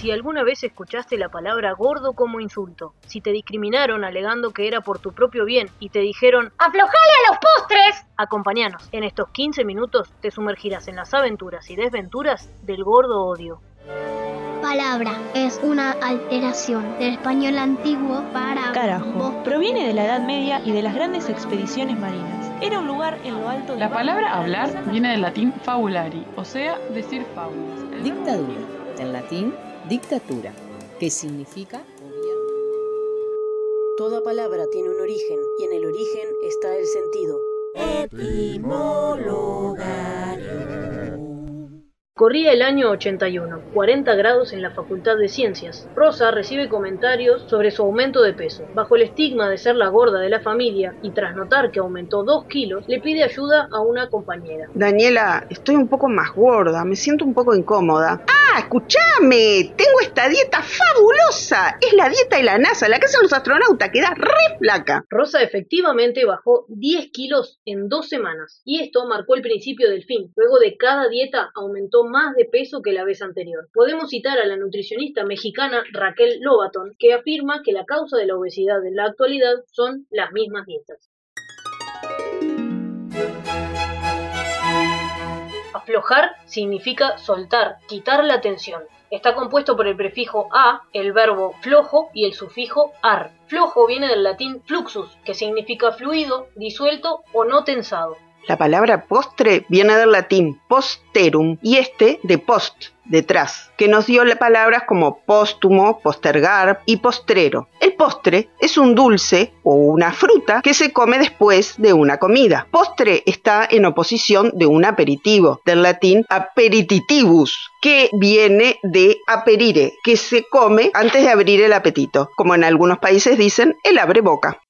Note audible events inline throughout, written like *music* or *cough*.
Si alguna vez escuchaste la palabra gordo como insulto, si te discriminaron alegando que era por tu propio bien y te dijeron ¡Aflojale a los postres! Acompáñanos, en estos 15 minutos te sumergirás en las aventuras y desventuras del gordo odio. Palabra es una alteración del español antiguo para Carajo. Proviene de la Edad Media y de las grandes expediciones marinas. Era un lugar en lo alto de La palabra hablar viene del latín fabulari, o sea, decir fábulas. Dictadura, en latín, dictatura, que significa gobierno. Toda palabra tiene un origen y en el origen está el sentido. Corría el año 81, 40 grados en la Facultad de Ciencias. Rosa recibe comentarios sobre su aumento de peso. Bajo el estigma de ser la gorda de la familia y tras notar que aumentó 2 kilos, le pide ayuda a una compañera. Daniela, estoy un poco más gorda, me siento un poco incómoda. ¡Ah, escúchame! Tengo esta dieta fabulosa. Es la dieta de la NASA, la que hacen los astronautas, queda re flaca. Rosa efectivamente bajó 10 kilos en dos semanas y esto marcó el principio del fin. Luego de cada dieta aumentó más de peso que la vez anterior. Podemos citar a la nutricionista mexicana Raquel Lobaton, que afirma que la causa de la obesidad en la actualidad son las mismas dietas. Aflojar significa soltar, quitar la tensión. Está compuesto por el prefijo a, el verbo flojo y el sufijo ar. Flojo viene del latín fluxus, que significa fluido, disuelto o no tensado. La palabra postre viene del latín posterum y este de post, detrás, que nos dio palabras como póstumo, postergar y postrero. El postre es un dulce o una fruta que se come después de una comida. Postre está en oposición de un aperitivo, del latín aperititivus, que viene de aperire, que se come antes de abrir el apetito, como en algunos países dicen el abre boca.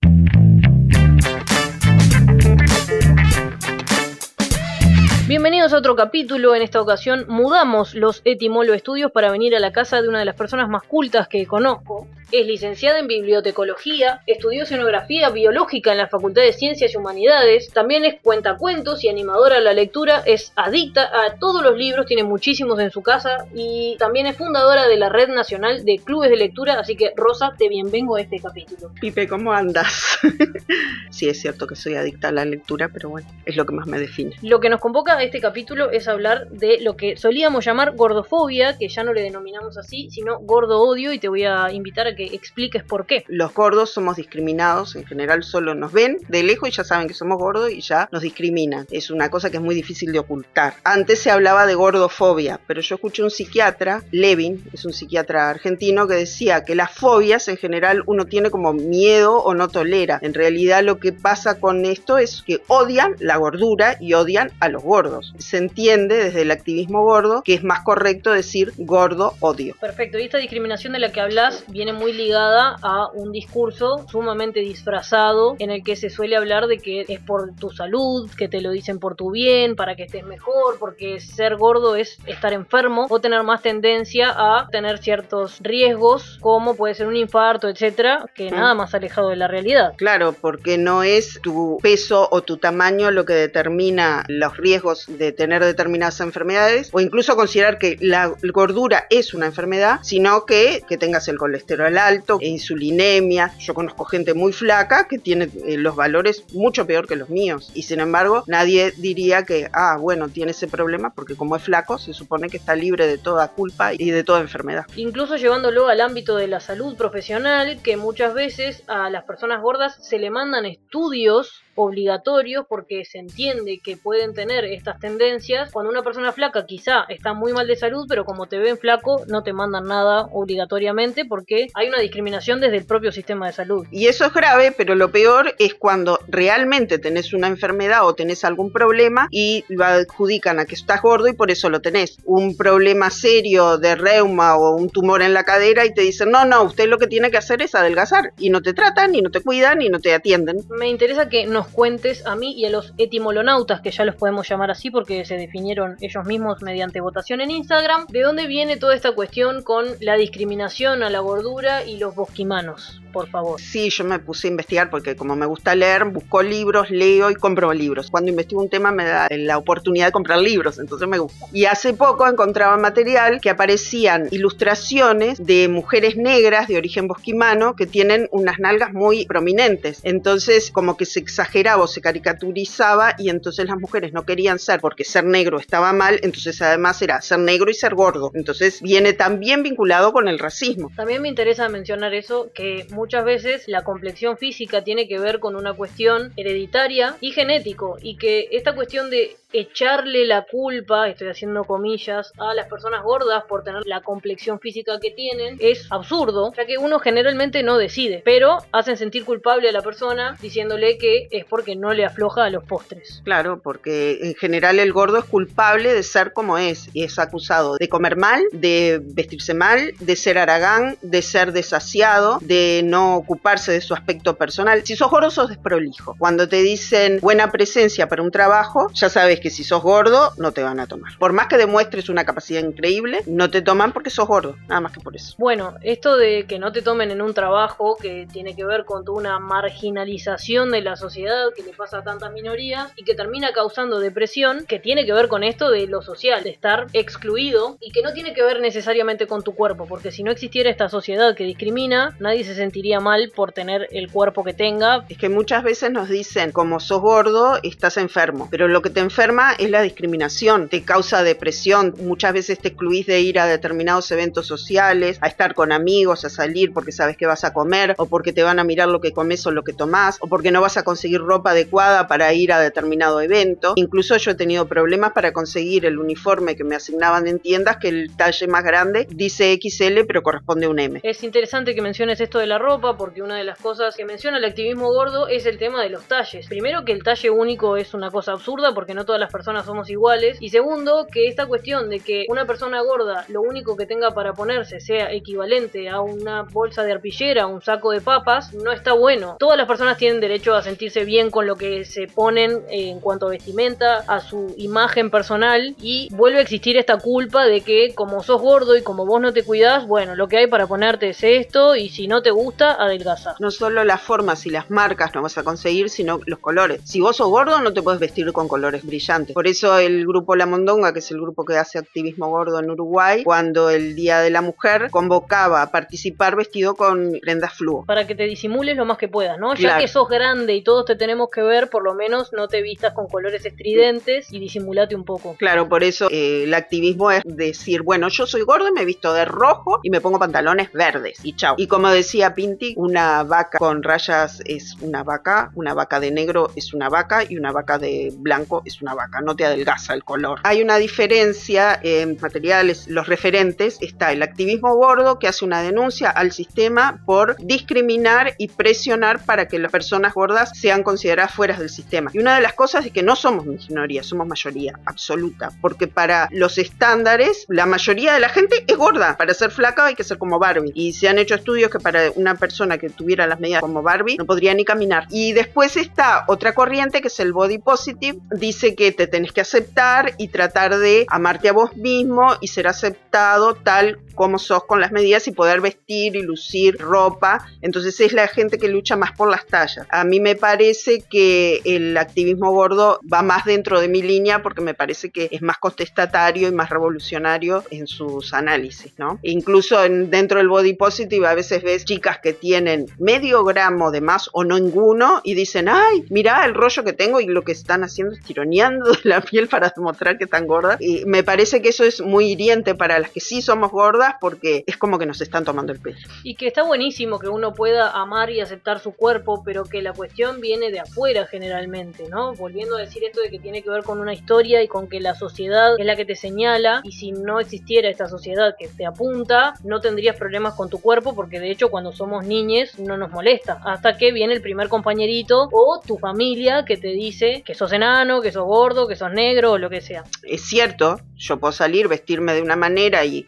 Bienvenidos a otro capítulo. En esta ocasión mudamos los Etimolo Estudios para venir a la casa de una de las personas más cultas que conozco. Es licenciada en bibliotecología, estudió escenografía biológica en la Facultad de Ciencias y Humanidades, también es cuentacuentos y animadora a la lectura, es adicta a todos los libros, tiene muchísimos en su casa y también es fundadora de la Red Nacional de Clubes de Lectura, así que Rosa, te bienvengo a este capítulo. Pipe, ¿cómo andas? *laughs* sí, es cierto que soy adicta a la lectura, pero bueno, es lo que más me define. Lo que nos convoca a este capítulo es hablar de lo que solíamos llamar gordofobia, que ya no le denominamos así, sino gordo odio, y te voy a invitar a que expliques por qué. Los gordos somos discriminados, en general solo nos ven de lejos y ya saben que somos gordos y ya nos discriminan. Es una cosa que es muy difícil de ocultar. Antes se hablaba de gordofobia, pero yo escuché un psiquiatra, Levin, es un psiquiatra argentino, que decía que las fobias en general uno tiene como miedo o no tolera. En realidad lo que pasa con esto es que odian la gordura y odian a los gordos. Se entiende desde el activismo gordo que es más correcto decir gordo odio. Perfecto, y esta discriminación de la que hablas viene muy ligada a un discurso sumamente disfrazado en el que se suele hablar de que es por tu salud, que te lo dicen por tu bien, para que estés mejor, porque ser gordo es estar enfermo o tener más tendencia a tener ciertos riesgos como puede ser un infarto, etcétera, que nada más alejado de la realidad. Claro, porque no es tu peso o tu tamaño lo que determina los riesgos de tener determinadas enfermedades o incluso considerar que la gordura es una enfermedad, sino que, que tengas el colesterol alto, insulinemia. Yo conozco gente muy flaca que tiene eh, los valores mucho peor que los míos y sin embargo nadie diría que, ah, bueno, tiene ese problema porque como es flaco se supone que está libre de toda culpa y de toda enfermedad. Incluso llevándolo al ámbito de la salud profesional, que muchas veces a las personas gordas se le mandan estudios obligatorios porque se entiende que pueden tener estas tendencias. Cuando una persona flaca quizá está muy mal de salud, pero como te ven flaco no te mandan nada obligatoriamente porque hay una discriminación desde el propio sistema de salud. Y eso es grave, pero lo peor es cuando realmente tenés una enfermedad o tenés algún problema y lo adjudican a que estás gordo y por eso lo tenés. Un problema serio de reuma o un tumor en la cadera y te dicen, no, no, usted lo que tiene que hacer es adelgazar. Y no te tratan, y no te cuidan, y no te atienden. Me interesa que nos cuentes a mí y a los etimolonautas, que ya los podemos llamar así porque se definieron ellos mismos mediante votación en Instagram, de dónde viene toda esta cuestión con la discriminación a la gordura y los bosquimanos, por favor. Sí, yo me puse a investigar porque como me gusta leer, busco libros, leo y compro libros. Cuando investigo un tema me da la oportunidad de comprar libros, entonces me gusta. Y hace poco encontraba material que aparecían ilustraciones de mujeres negras de origen bosquimano que tienen unas nalgas muy prominentes. Entonces como que se exageraba o se caricaturizaba y entonces las mujeres no querían ser porque ser negro estaba mal, entonces además era ser negro y ser gordo. Entonces viene también vinculado con el racismo. También me interesa mencionar eso, que muchas veces la complexión física tiene que ver con una cuestión hereditaria y genético, y que esta cuestión de echarle la culpa, estoy haciendo comillas, a las personas gordas por tener la complexión física que tienen es absurdo, ya que uno generalmente no decide, pero hacen sentir culpable a la persona diciéndole que es porque no le afloja a los postres. Claro, porque en general el gordo es culpable de ser como es y es acusado de comer mal, de vestirse mal, de ser aragán, de ser desasiado, de no ocuparse de su aspecto personal. Si sos gordo sos desprolijo. Cuando te dicen buena presencia para un trabajo, ya sabes que si sos gordo no te van a tomar. Por más que demuestres una capacidad increíble, no te toman porque sos gordo, nada más que por eso. Bueno, esto de que no te tomen en un trabajo que tiene que ver con una marginalización de la sociedad que le pasa a tantas minorías y que termina causando depresión, que tiene que ver con esto de lo social, de estar excluido y que no tiene que ver necesariamente con tu cuerpo, porque si no existiera esta sociedad que discrimina, nadie se sentiría mal por tener el cuerpo que tenga. Es que muchas veces nos dicen, como sos gordo, estás enfermo, pero lo que te enferma es la discriminación, te causa depresión, muchas veces te excluís de ir a determinados eventos sociales, a estar con amigos, a salir porque sabes que vas a comer, o porque te van a mirar lo que comes o lo que tomás, o porque no vas a conseguir ropa adecuada para ir a determinado evento. Incluso yo he tenido problemas para conseguir el uniforme que me asignaban en tiendas, que el talle más grande dice XL, pero corresponde a un M. Es interesante que menciones esto de la ropa, porque una de las cosas que menciona el activismo gordo es el tema de los talles. Primero que el talle único es una cosa absurda, porque no todas las personas somos iguales. Y segundo, que esta cuestión de que una persona gorda lo único que tenga para ponerse sea equivalente a una bolsa de arpillera, un saco de papas, no está bueno. Todas las personas tienen derecho a sentirse bien con lo que se ponen en cuanto a vestimenta, a su imagen personal y vuelve a existir esta culpa de que como sos gordo y como vos no te cuidás, bueno, lo que hay para ponerte es esto y si no te gusta, adelgaza. No solo las formas y las marcas no vas a conseguir, sino los colores. Si vos sos gordo no te puedes vestir con colores brillantes por eso el grupo La Mondonga, que es el grupo que hace activismo gordo en Uruguay, cuando el Día de la Mujer convocaba a participar vestido con prendas fluo. Para que te disimules lo más que puedas, ¿no? Ya que sos grande y todos te tenemos que ver, por lo menos no te vistas con colores estridentes y disimulate un poco. Claro, por eso eh, el activismo es decir, bueno, yo soy gordo y me visto de rojo y me pongo pantalones verdes y chao. Y como decía Pinti, una vaca con rayas es una vaca, una vaca de negro es una vaca y una vaca de blanco es una vaca no te adelgaza el color. Hay una diferencia en materiales, los referentes, está el activismo gordo que hace una denuncia al sistema por discriminar y presionar para que las personas gordas sean consideradas fuera del sistema. Y una de las cosas es que no somos minoría, somos mayoría absoluta, porque para los estándares la mayoría de la gente es gorda. Para ser flaca hay que ser como Barbie. Y se han hecho estudios que para una persona que tuviera las medidas como Barbie no podría ni caminar. Y después está otra corriente que es el body positive, dice que te tenés que aceptar y tratar de amarte a vos mismo y ser aceptado tal como sos con las medidas y poder vestir y lucir ropa. Entonces es la gente que lucha más por las tallas. A mí me parece que el activismo gordo va más dentro de mi línea porque me parece que es más contestatario y más revolucionario en sus análisis, ¿no? E incluso en, dentro del body positive a veces ves chicas que tienen medio gramo de más o no ninguno y dicen, ay, mira el rollo que tengo y lo que están haciendo es tironeando *laughs* la piel para demostrar que están gordas. Y me parece que eso es muy hiriente para las que sí somos gordas porque es como que nos están tomando el pelo. Y que está buenísimo que uno pueda amar y aceptar su cuerpo, pero que la cuestión viene de afuera generalmente, ¿no? Volviendo a decir esto de que tiene que ver con una historia y con que la sociedad es la que te señala y si no existiera esta sociedad que te apunta, no tendrías problemas con tu cuerpo porque de hecho cuando somos niñes no nos molesta. Hasta que viene el primer compañerito o tu familia que te dice que sos enano, que sos gordo, que sos negro o lo que sea. Es cierto, yo puedo salir, vestirme de una manera y,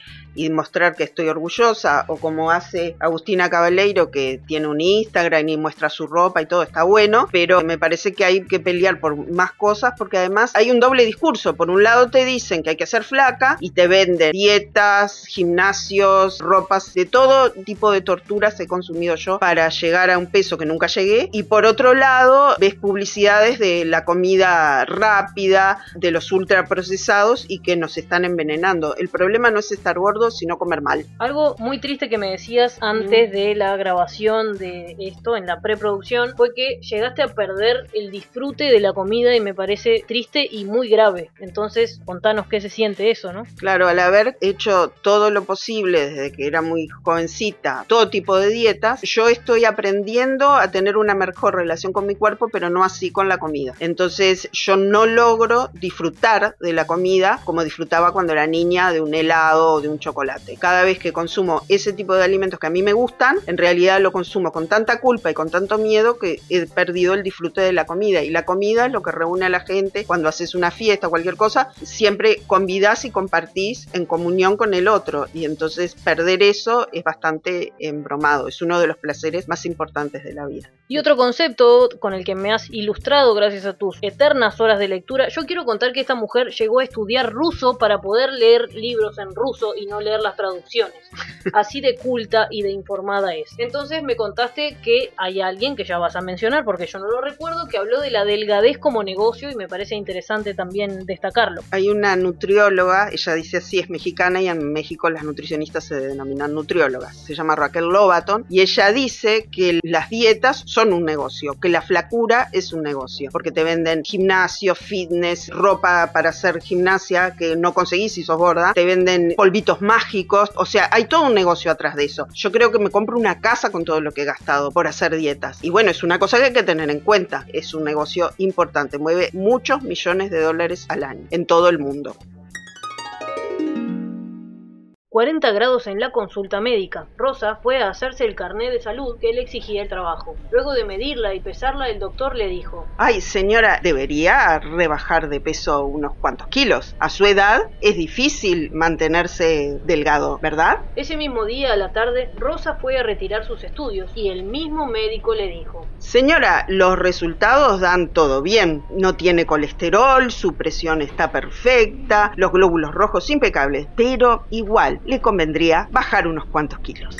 mostrar que estoy orgullosa, o como hace Agustina Cabaleiro, que tiene un Instagram y muestra su ropa y todo, está bueno, pero me parece que hay que pelear por más cosas porque además hay un doble discurso. Por un lado te dicen que hay que ser flaca y te venden dietas, gimnasios, ropas, de todo tipo de torturas he consumido yo para llegar a un peso que nunca llegué. Y por otro lado ves publicidades de la comida rápida, de los ultraprocesados y que nos están envenenando. El problema no es estar gordo, sino comer mal. Algo muy triste que me decías antes de la grabación de esto, en la preproducción, fue que llegaste a perder el disfrute de la comida y me parece triste y muy grave. Entonces, contanos qué se siente eso, ¿no? Claro, al haber hecho todo lo posible desde que era muy jovencita, todo tipo de dietas, yo estoy aprendiendo a tener una mejor relación con mi cuerpo, pero no así con la comida. Entonces, yo no logro disfrutar de la comida como disfrutaba cuando era niña de un helado o de un chocolate. Cada vez que consumo ese tipo de alimentos que a mí me gustan, en realidad lo consumo con tanta culpa y con tanto miedo que he perdido el disfrute de la comida. Y la comida es lo que reúne a la gente cuando haces una fiesta o cualquier cosa, siempre convidas y compartís en comunión con el otro. Y entonces perder eso es bastante embromado, es uno de los placeres más importantes de la vida. Y otro concepto con el que me has ilustrado gracias a tus eternas horas de lectura, yo quiero contar que esta mujer llegó a estudiar ruso para poder leer libros en ruso y no leer las traducciones. *laughs* Así de culta y de informada es. Entonces me contaste que hay alguien que ya vas a mencionar, porque yo no lo recuerdo, que habló de la delgadez como negocio y me parece interesante también destacarlo. Hay una nutrióloga, ella dice así, es mexicana y en México las nutricionistas se denominan nutriólogas. Se llama Raquel Lobaton y ella dice que las dietas son un negocio, que la flacura es un negocio, porque te venden gimnasio, fitness, ropa para hacer gimnasia que no conseguís si sos gorda, te venden polvitos mágicos, o sea, hay todo un negocio atrás de eso. Yo creo que me compro una casa con todo lo que he gastado por hacer dietas. Y bueno, es una cosa que hay que tener en cuenta. Es un negocio importante, mueve muchos millones de dólares al año en todo el mundo. 40 grados en la consulta médica. Rosa fue a hacerse el carné de salud que le exigía el trabajo. Luego de medirla y pesarla, el doctor le dijo: Ay, señora, debería rebajar de peso unos cuantos kilos. A su edad es difícil mantenerse delgado, ¿verdad? Ese mismo día a la tarde, Rosa fue a retirar sus estudios y el mismo médico le dijo: Señora, los resultados dan todo bien. No tiene colesterol, su presión está perfecta, los glóbulos rojos impecables, pero igual le convendría bajar unos cuantos kilos.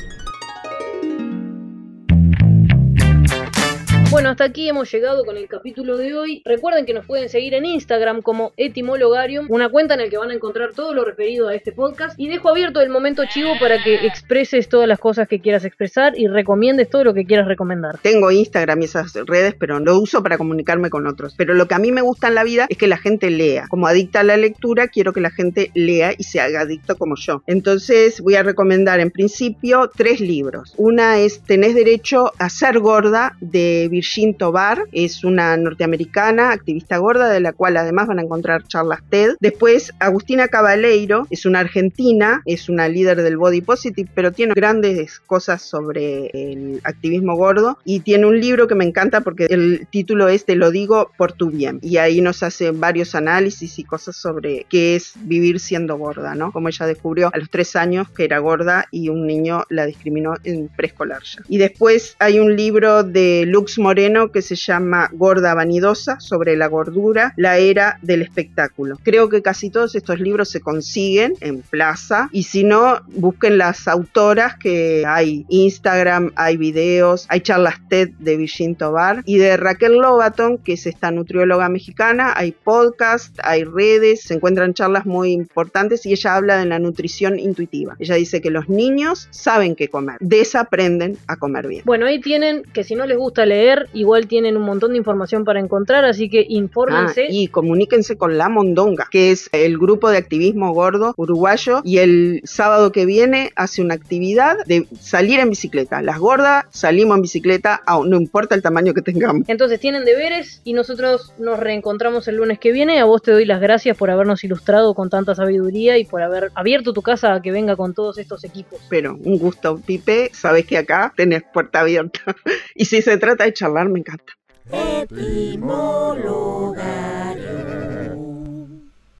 Bueno, hasta aquí hemos llegado con el capítulo de hoy. Recuerden que nos pueden seguir en Instagram como Etimologarium, una cuenta en la que van a encontrar todo lo referido a este podcast. Y dejo abierto el momento chivo para que expreses todas las cosas que quieras expresar y recomiendes todo lo que quieras recomendar. Tengo Instagram y esas redes, pero lo uso para comunicarme con otros. Pero lo que a mí me gusta en la vida es que la gente lea. Como adicta a la lectura, quiero que la gente lea y se haga adicto como yo. Entonces voy a recomendar en principio tres libros. Una es Tenés derecho a ser gorda de Virgin Tobar, es una norteamericana, activista gorda, de la cual además van a encontrar charlas TED. Después, Agustina Cabaleiro, es una argentina, es una líder del Body Positive, pero tiene grandes cosas sobre el activismo gordo y tiene un libro que me encanta porque el título es Te lo digo por tu bien. Y ahí nos hace varios análisis y cosas sobre qué es vivir siendo gorda, ¿no? Como ella descubrió a los tres años que era gorda y un niño la discriminó en preescolar ya. Y después hay un libro de Lux Moreno que se llama Gorda Vanidosa sobre la gordura, la era del espectáculo. Creo que casi todos estos libros se consiguen en plaza y si no, busquen las autoras que hay Instagram, hay videos, hay charlas TED de Virgin Tobar y de Raquel Lobaton, que es esta nutrióloga mexicana, hay podcast, hay redes, se encuentran charlas muy importantes y ella habla de la nutrición intuitiva. Ella dice que los niños saben qué comer, desaprenden a comer bien. Bueno, ahí tienen que si no les gusta leer, igual tienen un montón de información para encontrar, así que infórmense. Ah, y comuníquense con La Mondonga, que es el grupo de activismo gordo uruguayo y el sábado que viene hace una actividad de salir en bicicleta. Las gordas salimos en bicicleta, no importa el tamaño que tengamos. Entonces tienen deberes y nosotros nos reencontramos el lunes que viene. A vos te doy las gracias por habernos ilustrado con tanta sabiduría y por haber abierto tu casa a que venga con todos estos equipos. Pero un gusto, Pipe. Sabes que acá tenés puerta abierta. *laughs* y si se trata de charlar me encanta.